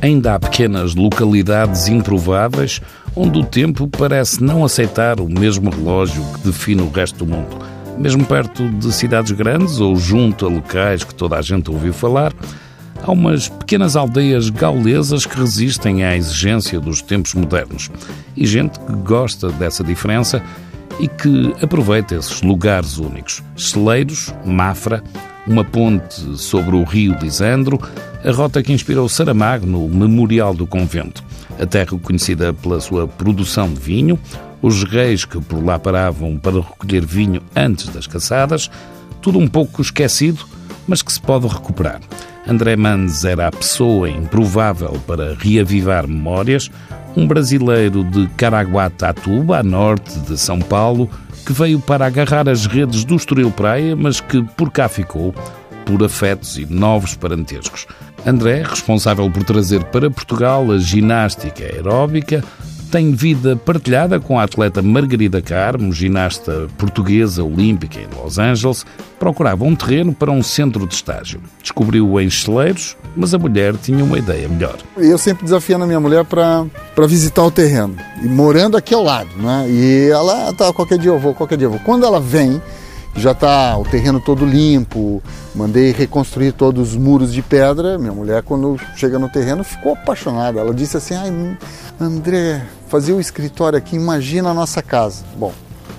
Ainda há pequenas localidades improváveis onde o tempo parece não aceitar o mesmo relógio que define o resto do mundo. Mesmo perto de cidades grandes ou junto a locais que toda a gente ouviu falar, há umas pequenas aldeias gaulesas que resistem à exigência dos tempos modernos. E gente que gosta dessa diferença e que aproveita esses lugares únicos. Celeiros, Mafra, uma ponte sobre o rio Lisandro, a rota que inspirou Saramago no Memorial do Convento. A terra conhecida pela sua produção de vinho, os reis que por lá paravam para recolher vinho antes das caçadas, tudo um pouco esquecido, mas que se pode recuperar. André Manz era a pessoa improvável para reavivar memórias, um brasileiro de Caraguatatuba, a norte de São Paulo, que veio para agarrar as redes do Estoril Praia, mas que por cá ficou por afetos e novos parentescos. André, responsável por trazer para Portugal a ginástica aeróbica, tem vida partilhada com a atleta Margarida Carmo, ginasta portuguesa olímpica em Los Angeles, procurava um terreno para um centro de estágio. Descobriu-o em Cheleiros, mas a mulher tinha uma ideia melhor. Eu sempre desafiando a minha mulher para visitar o terreno, e morando aqui ao lado, né? E ela, tá, qualquer dia eu vou, qualquer dia eu vou. Quando ela vem, já está o terreno todo limpo, mandei reconstruir todos os muros de pedra. Minha mulher, quando chega no terreno, ficou apaixonada. Ela disse assim: Ai, André, fazer o escritório aqui, imagina a nossa casa. Bom,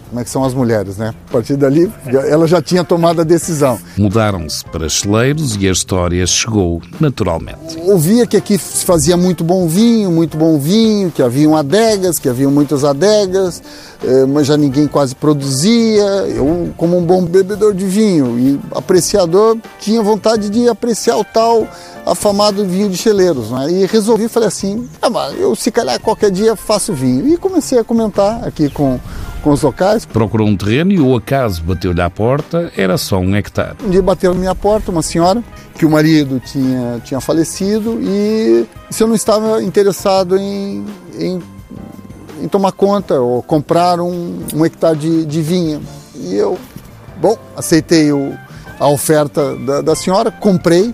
como é que são as mulheres, né? A partir dali, ela já tinha tomado a decisão. Mudaram-se para Cheleiros e a história chegou naturalmente. Ouvia que aqui se fazia muito bom vinho, muito bom vinho, que haviam adegas, que haviam muitas adegas, eh, mas já ninguém quase produzia. Eu, como um bom bebedor de vinho e apreciador, tinha vontade de apreciar o tal afamado vinho de Cheleiros. Né? E resolvi, falei assim, ah, eu se calhar qualquer dia faço vinho. E comecei a comentar aqui com com os locais. Procurou um terreno e o acaso bateu-lhe à porta, era só um hectare. Um dia bateu na minha porta uma senhora que o marido tinha, tinha falecido e se eu não estava interessado em, em, em tomar conta ou comprar um, um hectare de, de vinha. E eu, bom, aceitei o, a oferta da, da senhora, comprei,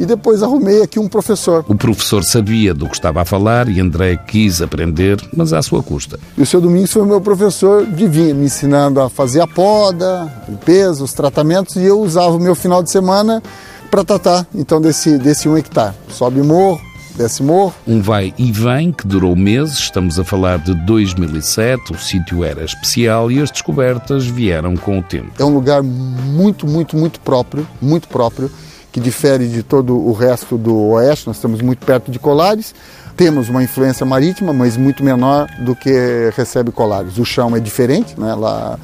e depois arrumei aqui um professor. O professor sabia do que estava a falar e André quis aprender, mas à sua custa. E o seu Domingos foi meu professor de vinho, me ensinando a fazer a poda, limpeza, os tratamentos, e eu usava o meu final de semana para tratar então desse, desse um hectare. Sobe morro, desce morro. Um vai e vem que durou meses, estamos a falar de 2007, o sítio era especial e as descobertas vieram com o tempo. É um lugar muito, muito, muito próprio, muito próprio que difere de todo o resto do oeste, nós estamos muito perto de Colares. Temos uma influência marítima, mas muito menor do que recebe Colares. O chão é diferente, né? lá,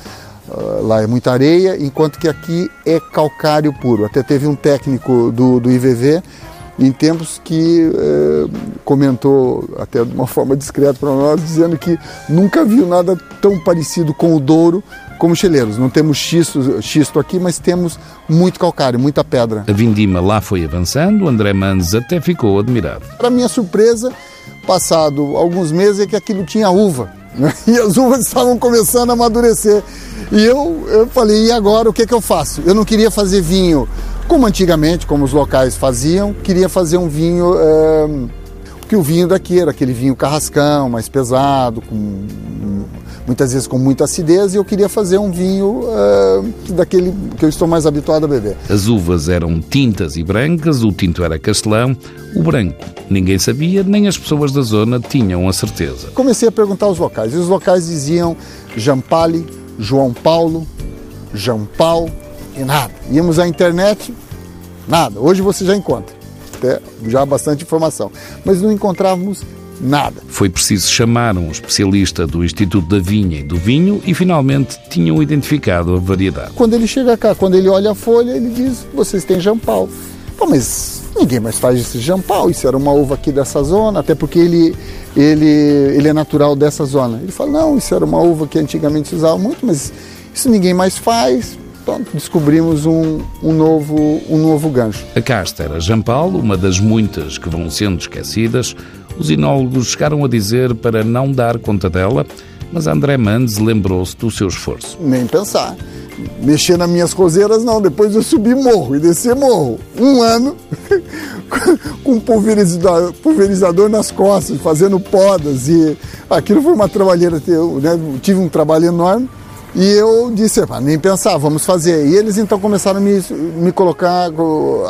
ah, lá é muita areia, enquanto que aqui é calcário puro. Até teve um técnico do, do IVV em tempos que eh, comentou até de uma forma discreta para nós, dizendo que nunca viu nada tão parecido com o Douro como cheleiros. Não temos xisto, xisto aqui, mas temos muito calcário, muita pedra. A vindima lá foi avançando, André Manes até ficou admirado. Para minha surpresa, passado alguns meses, é que aquilo tinha uva. Né? E as uvas estavam começando a amadurecer. E eu, eu falei, e agora o que, é que eu faço? Eu não queria fazer vinho como antigamente, como os locais faziam, queria fazer um vinho. É, que o vinho daqui era aquele vinho carrascão, mais pesado, com muitas vezes com muita acidez, e eu queria fazer um vinho uh, daquele que eu estou mais habituado a beber. As uvas eram tintas e brancas, o tinto era castelão, o branco ninguém sabia, nem as pessoas da zona tinham a certeza. Comecei a perguntar aos locais, e os locais diziam Jampali, João Paulo, Jean Paul e nada. Íamos à internet, nada. Hoje você já encontra, até já bastante informação, mas não encontrávamos nada. Foi preciso chamar um especialista do Instituto da Vinha e do Vinho e finalmente tinham identificado a variedade. Quando ele chega cá, quando ele olha a folha, ele diz: vocês têm Jean Paul. Pô, mas ninguém mais faz esse Jean Paul, isso era uma uva aqui dessa zona, até porque ele, ele, ele é natural dessa zona. Ele fala: não, isso era uma uva que antigamente se usava muito, mas isso ninguém mais faz. Então descobrimos um, um, novo, um novo gancho. A casta era Jean Paul, uma das muitas que vão sendo esquecidas, os enólogos chegaram a dizer para não dar conta dela, mas André Mendes lembrou-se do seu esforço. Nem pensar. Mexer nas minhas cozeiras, não. Depois eu subi morro e descer morro. Um ano com pulverizador, pulverizador nas costas, fazendo podas. E aquilo foi uma trabalheira. Eu né, tive um trabalho enorme. E eu disse, nem pensar, vamos fazer. E eles então começaram a me, me colocar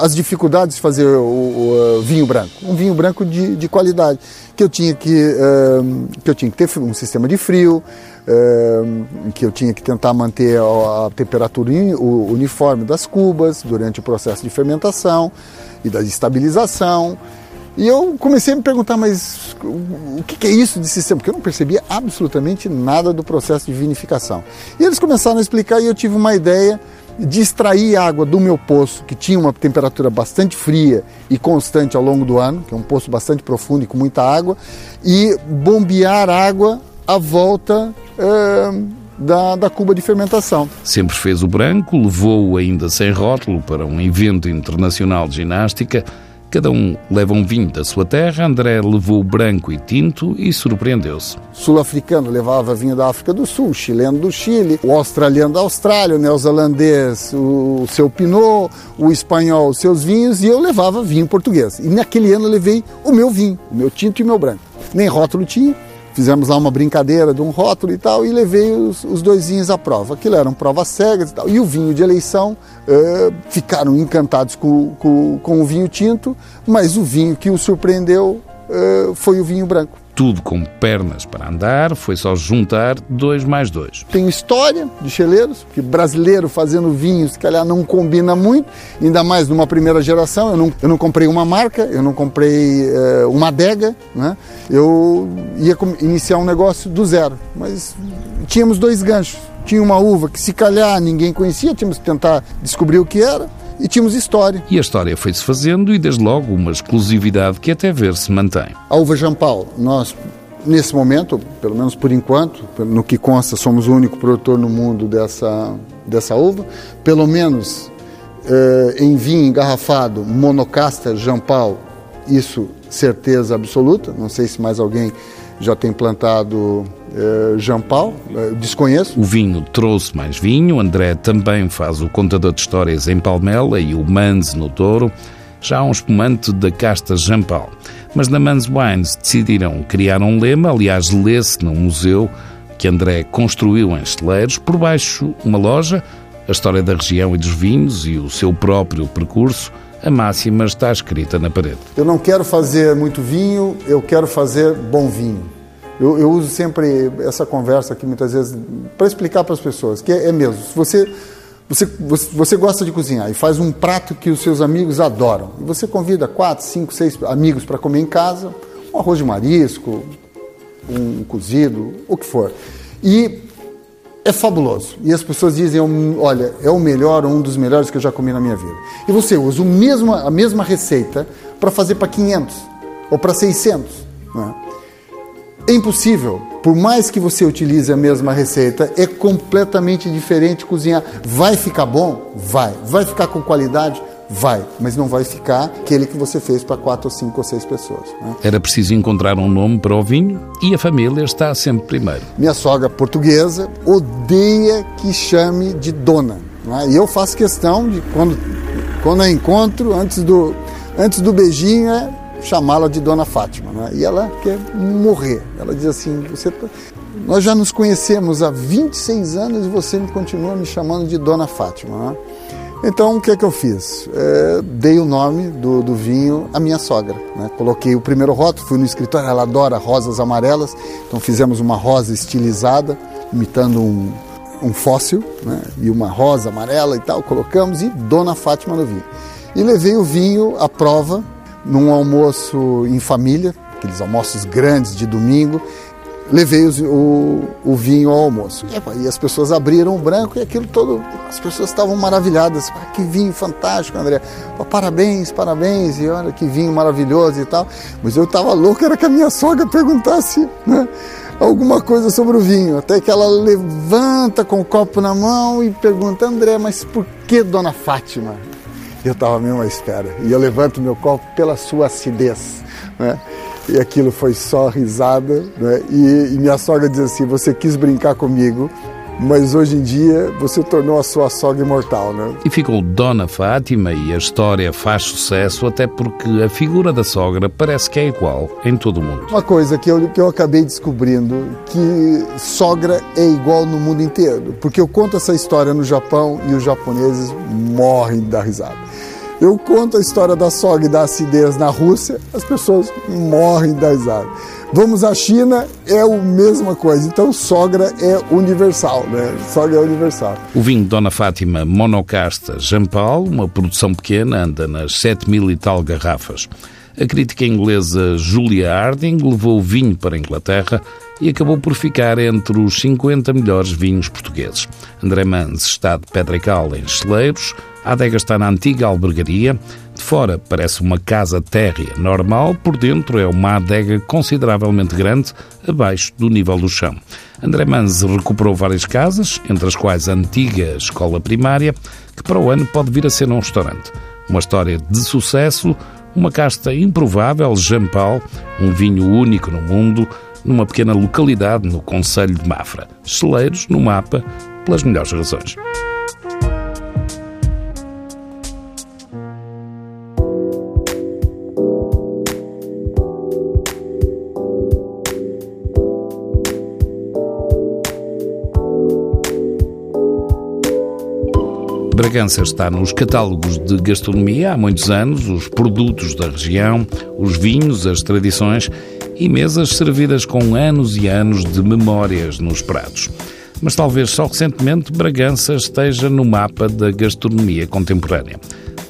as dificuldades de fazer o, o, o vinho branco. Um vinho branco de, de qualidade. Que eu, tinha que, uh, que eu tinha que ter um sistema de frio, uh, que eu tinha que tentar manter a, a temperatura uniforme das cubas durante o processo de fermentação e da estabilização. E eu comecei a me perguntar, mas o que é isso de sistema? Porque eu não percebia absolutamente nada do processo de vinificação. E eles começaram a explicar e eu tive uma ideia de extrair água do meu poço, que tinha uma temperatura bastante fria e constante ao longo do ano, que é um poço bastante profundo e com muita água, e bombear água à volta uh, da, da cuba de fermentação. Sempre fez o branco, levou-o ainda sem rótulo para um evento internacional de ginástica Cada um leva um vinho da sua terra. André levou branco e tinto e surpreendeu-se. Sul-africano levava vinho da África do Sul, chileno do Chile, o australiano da Austrália, o neozelandês o seu Pinot, o espanhol os seus vinhos e eu levava vinho português. E naquele ano eu levei o meu vinho, o meu tinto e o meu branco. Nem rótulo tinha, fizemos lá uma brincadeira de um rótulo e tal, e levei os, os dois vinhos à prova. Aquilo eram provas cegas e tal. E o vinho de eleição, uh, ficaram encantados com, com, com, o vinho tinto, mas o vinho que os surpreendeu uh, foi o vinho branco tudo com pernas para andar, foi só juntar dois mais dois. Tem história de cheleiros, que brasileiro fazendo vinhos, se calhar não combina muito, ainda mais numa primeira geração. Eu não, eu não comprei uma marca, eu não comprei uh, uma adega, né? eu ia iniciar um negócio do zero, mas tínhamos dois ganchos. Tinha uma uva que se calhar ninguém conhecia, tínhamos que tentar descobrir o que era e tínhamos história. E a história foi-se fazendo e, desde logo, uma exclusividade que até ver se mantém. A uva Jean Paul, nós, nesse momento, pelo menos por enquanto, no que consta, somos o único produtor no mundo dessa, dessa uva. Pelo menos eh, em vinho engarrafado, monocasta Jean Paul, isso certeza absoluta. Não sei se mais alguém já tem plantado uh, Jean Paul, uh, desconheço. O vinho trouxe mais vinho, André também faz o contador de histórias em Palmela e o Mans no Douro, já um espumante da casta Jean Paul. Mas na Mans Wines decidiram criar um lema, aliás, lê-se num museu que André construiu em Esteleiros, por baixo uma loja, a história da região e dos vinhos e o seu próprio percurso, a máxima está escrita na parede. Eu não quero fazer muito vinho, eu quero fazer bom vinho. Eu, eu uso sempre essa conversa aqui muitas vezes para explicar para as pessoas que é, é mesmo. Se você, você, você, gosta de cozinhar e faz um prato que os seus amigos adoram, e você convida quatro, cinco, seis amigos para comer em casa, um arroz de marisco, um cozido, o que for. E é fabuloso. E as pessoas dizem, olha, é o melhor, um dos melhores que eu já comi na minha vida. E você usa o mesmo, a mesma receita para fazer para 500 ou para 600. Não é? Impossível, por mais que você utilize a mesma receita, é completamente diferente cozinhar. Vai ficar bom? Vai. Vai ficar com qualidade? Vai, mas não vai ficar aquele que você fez para quatro, cinco ou seis pessoas. Né? Era preciso encontrar um nome para o vinho e a família está sempre primeiro. Minha sogra portuguesa odeia que chame de dona. Né? E eu faço questão de, quando, quando a encontro, antes do, antes do beijinho, é chamá-la de Dona Fátima. Né? E ela quer morrer. Ela diz assim: você tá... Nós já nos conhecemos há 26 anos e você continua me chamando de Dona Fátima. Né? Então, o que é que eu fiz? É, dei o nome do, do, vinho à minha sogra. Né? Coloquei o primeiro rótulo, fui no escritório, ela adora rosas amarelas, então fizemos uma rosa estilizada, imitando um, um fóssil, né? e uma rosa amarela e tal, colocamos e Dona Fátima no vinho. E levei o vinho à prova num almoço em família, aqueles almoços grandes de domingo, levei o, o vinho ao almoço. E as pessoas abriram o branco e aquilo todo, as pessoas estavam maravilhadas. Ah, que vinho fantástico, André. parabéns, parabéns, e olha que vinho maravilhoso e tal. Mas eu estava louco, era que a minha sogra perguntasse né, alguma coisa sobre o vinho. Até que ela levanta com o copo na mão e pergunta, André, mas por que Dona Fátima? Eu estava mesmo à espera. E eu levanto meu copo pela sua acidez. Né? E aquilo foi só risada. Né? E, e minha sogra diz assim: Você quis brincar comigo, mas hoje em dia você tornou a sua sogra imortal, né? E ficou Dona Fátima e a história faz sucesso até porque a figura da sogra parece que é igual em todo o mundo. Uma coisa que eu, que eu acabei descobrindo, que sogra é igual no mundo inteiro, porque eu conto essa história no Japão e os japoneses morrem da risada. Eu conto a história da sogra e da acidez na Rússia, as pessoas morrem da risada. Vamos à China, é a mesma coisa. Então, sogra é universal, né? Sogra é universal. O vinho Dona Fátima Monocasta Jean Paul, uma produção pequena, anda nas 7 mil e tal garrafas. A crítica inglesa Julia Harding levou o vinho para a Inglaterra e acabou por ficar entre os 50 melhores vinhos portugueses. André Mans está de pedra cal em Cheleiros, a adega está na antiga albergaria, de fora parece uma casa térrea normal, por dentro é uma adega consideravelmente grande, abaixo do nível do chão. André Mans recuperou várias casas, entre as quais a antiga escola primária, que para o ano pode vir a ser um restaurante. Uma história de sucesso, uma casta improvável, Jean Paul, um vinho único no mundo, numa pequena localidade no Conselho de Mafra. Celeiros no mapa, pelas melhores razões. Bragança está nos catálogos de gastronomia há muitos anos, os produtos da região, os vinhos, as tradições e mesas servidas com anos e anos de memórias nos pratos. Mas talvez só recentemente Bragança esteja no mapa da gastronomia contemporânea.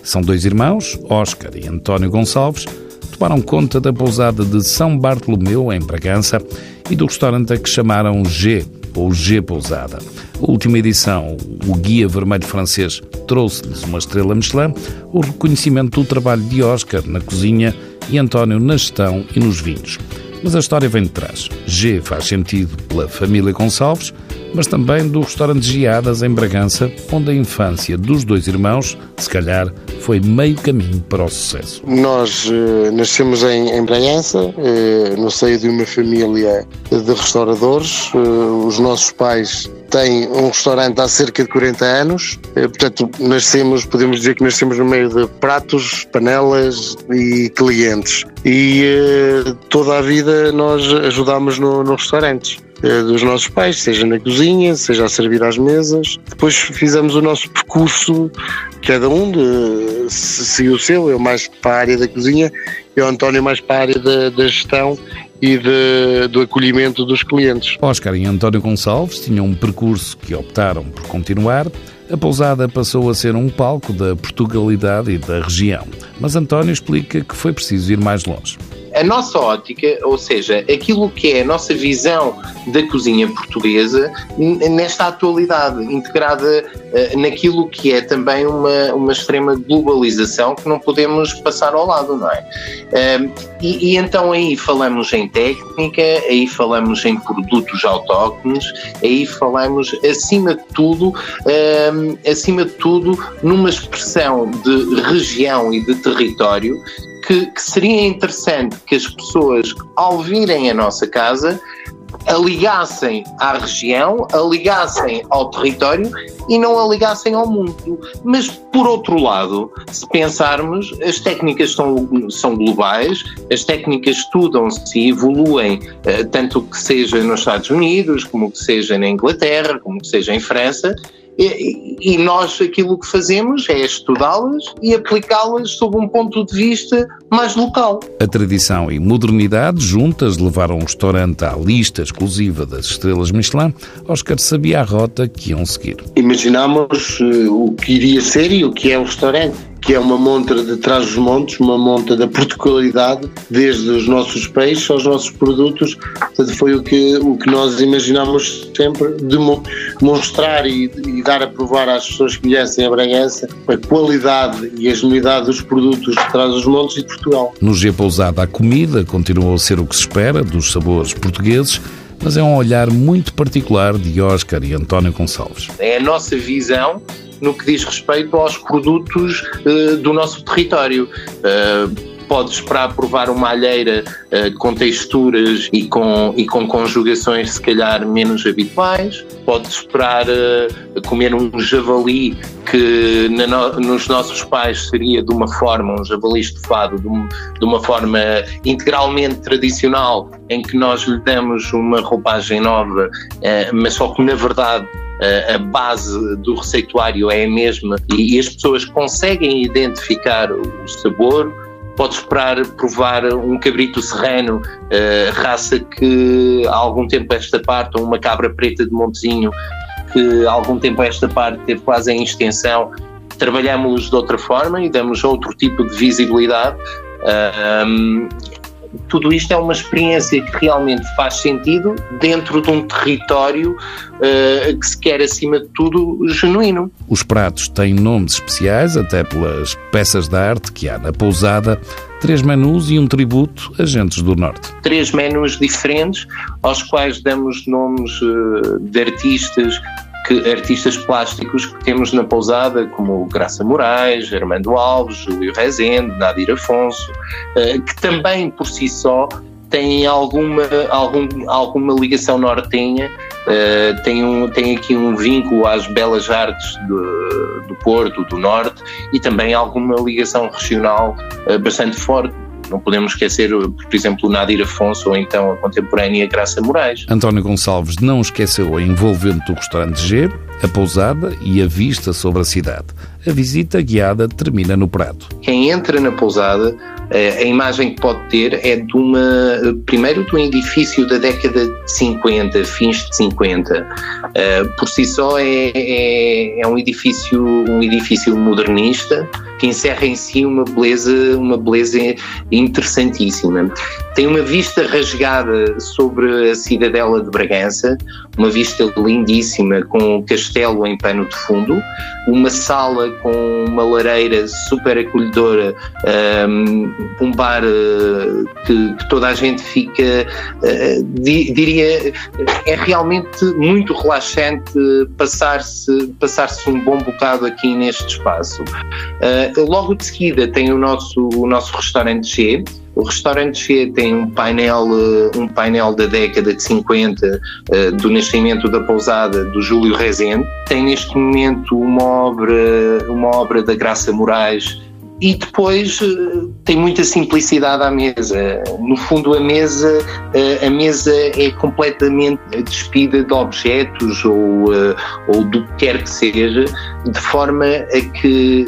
São dois irmãos, Oscar e António Gonçalves, tomaram conta da pousada de São Bartolomeu, em Bragança, e do restaurante a que chamaram G, ou G Pousada. A última edição, o Guia Vermelho Francês, trouxe-lhes uma estrela Michelin, o reconhecimento do trabalho de Oscar na cozinha e António na gestão e nos vinhos. Mas a história vem de trás. G faz sentido pela família Gonçalves, mas também do restaurante Giadas em Bragança, onde a infância dos dois irmãos, se calhar, foi meio caminho para o sucesso. Nós uh, nascemos em, em Bragança, uh, no seio de uma família de restauradores. Uh, os nossos pais têm um restaurante há cerca de 40 anos, portanto, nascemos, podemos dizer que nascemos no meio de pratos, panelas e clientes. E toda a vida nós ajudámos no, no restaurantes. Eh, dos nossos pais, seja na cozinha, seja a servir às mesas. Depois fizemos o nosso percurso, cada um de, seguiu o seu, eu mais para a área da cozinha e o António mais para a área da, da gestão e de, do acolhimento dos clientes. Oscar e António Gonçalves tinham um percurso que optaram por continuar. A pousada passou a ser um palco da Portugalidade e da região, mas António explica que foi preciso ir mais longe a nossa ótica, ou seja, aquilo que é a nossa visão da cozinha portuguesa nesta atualidade, integrada uh, naquilo que é também uma, uma extrema globalização que não podemos passar ao lado, não é? Uh, e, e, então aí falamos em técnica, aí falamos em produtos autóctonos, aí falamos acima de tudo, uh, acima de tudo, numa expressão de região e de território que, que seria interessante que as pessoas, ao virem à nossa casa, aligassem à região, aligassem ao território e não aligassem ao mundo. Mas, por outro lado, se pensarmos, as técnicas são, são globais, as técnicas estudam-se e evoluem, eh, tanto que seja nos Estados Unidos, como que seja na Inglaterra, como que seja em França, e, e nós aquilo que fazemos é estudá-las e aplicá-las sob um ponto de vista mais local. A tradição e modernidade juntas levaram o restaurante à lista exclusiva das estrelas Michelin. Oscar sabia a rota que iam seguir. Imaginámos uh, o que iria ser e o que é o restaurante que é uma montra de trás dos montes, uma montra da particularidade, desde os nossos peixes aos nossos produtos. Portanto, foi o que, o que nós imaginámos sempre demonstrar e, e dar a provar às pessoas que conhecem a Bragança a qualidade e a genuidade dos produtos de trás dos montes e de Portugal. No G Pousada, a comida continuou a ser o que se espera dos sabores portugueses mas é um olhar muito particular de Oscar e António Gonçalves. É a nossa visão no que diz respeito aos produtos uh, do nosso território. Uh, pode esperar provar uma alheira uh, com texturas e com, e com conjugações se calhar menos habituais, pode esperar uh, comer um javali que no, nos nossos pais seria de uma forma, um javali estufado, de, um, de uma forma integralmente tradicional, em que nós lhe damos uma roupagem nova, uh, mas só que na verdade a base do receituário é a mesma e, as pessoas conseguem identificar o sabor, pode esperar provar um cabrito serrano, raça que há algum tempo esta parte, ou uma cabra preta de Montezinho, que há algum tempo esta parte teve quase em extensão. Trabalhamos de outra forma e damos outro tipo de visibilidade. Uh, um, tudo isto é uma experiência que realmente faz sentido dentro de um território uh, que se quer, acima de tudo, genuíno. Os pratos têm nomes especiais, até pelas peças de arte que há na pousada. Três menus e um tributo a gentes do Norte. Três menus diferentes, aos quais damos nomes uh, de artistas que artistas plásticos que temos na pousada, como Graça Moraes, Armando Alves, Júlio Rezende, Nadir Afonso, eh, que também por si só têm alguma, algum, alguma ligação nortenha, uh, tem, um, tem aqui um vínculo às belas artes do, do Porto, do Norte, e também alguma ligação regional uh, bastante forte não podemos esquecer, por exemplo, o Nadir Afonso ou então a contemporânea Graça Moraes. António Gonçalves não esqueceu a envolvente do restaurante G, a pousada e a vista sobre a cidade. A visita guiada termina no prato. Quem entra na pousada, eh, a imagem que pode ter é de uma, primeiro, de um edifício da década de 50, fins de 50. Eh, por si só é, é, é um edifício, um edifício modernista que encerra em si uma beleza, uma beleza interessantíssima. Tem uma vista rasgada sobre a cidadela de Bragança, uma vista lindíssima com o castelo em pano de fundo, uma sala com uma lareira super acolhedora, um, um bar uh, que, que, toda a gente fica, di, diria, é realmente muito relaxante passar-se passar um bom bocado aqui neste espaço. Uh, logo de seguida tem o nosso, o nosso restaurante G, o restaurante Che tem um painel, eh, um painel da década de 50 eh, do nascimento da pousada do Júlio Rezende. Tem neste momento uma obra, uma obra da Graça Moraes e depois eh, tem muita simplicidade à mesa. No fundo, a mesa, a mesa é completamente despida de objetos ou, ou do que quer que seja, de forma a que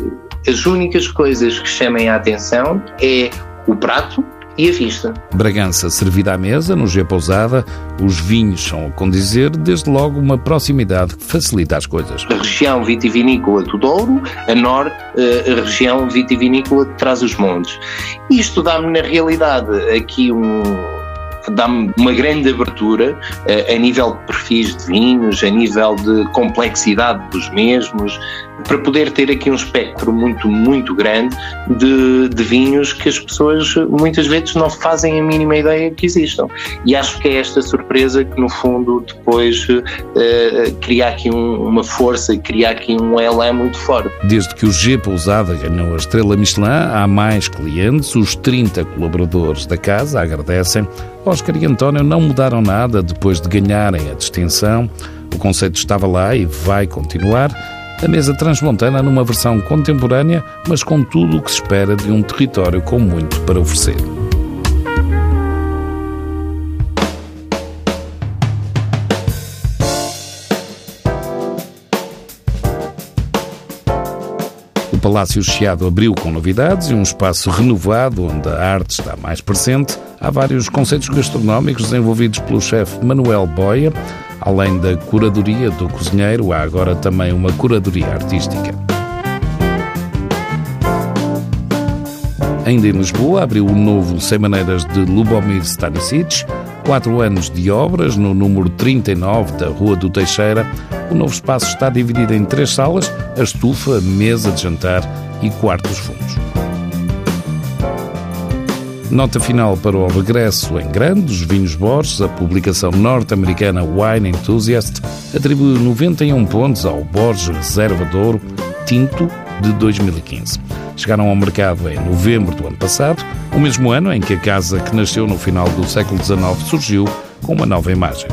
as únicas coisas que chamem a atenção é o prato e a vista. Bragança servida à mesa, no G Pousada, os vinhos são a condizer, desde logo uma proximidade que facilita as coisas. A região vitivinícola do Douro, a norte, eh, a região vitivinícola de Trás-os-Montes. Isto dá-me, na realidade, aqui um dá-me uma grande abertura uh, a nível de perfis de vinhos, a nível de complexidade dos mesmos, para poder ter aqui um espectro muito, muito grande de, de vinhos que as pessoas muitas vezes não fazem a mínima ideia que existam. E acho que é esta surpresa que, no fundo, depois uh, cria aqui um, uma força, cria aqui um elan muito forte. Desde que o G Pousada ganhou a estrela Michelin, há mais clientes, os 30 colaboradores da casa agradecem. Oscar e António não mudaram nada depois de ganharem a distinção. O conceito estava lá e vai continuar a mesa transmontana numa versão contemporânea, mas com tudo o que se espera de um território com muito para oferecer. O Palácio Chiado abriu com novidades e um espaço renovado onde a arte está mais presente. Há vários conceitos gastronómicos desenvolvidos pelo chefe Manuel Boia, Além da curadoria do cozinheiro, há agora também uma curadoria artística. Ainda em Lisboa, abriu o novo Sem Maneiras de Lubomir Stanisic, quatro anos de obras no número 39 da Rua do Teixeira. O novo espaço está dividido em três salas, a estufa, mesa de jantar e quartos fundos. Nota final para o regresso em grande dos vinhos Borges, a publicação norte-americana Wine Enthusiast atribuiu 91 pontos ao Borges Reserva de Ouro Tinto de 2015. Chegaram ao mercado em novembro do ano passado, o mesmo ano em que a casa que nasceu no final do século XIX surgiu com uma nova imagem.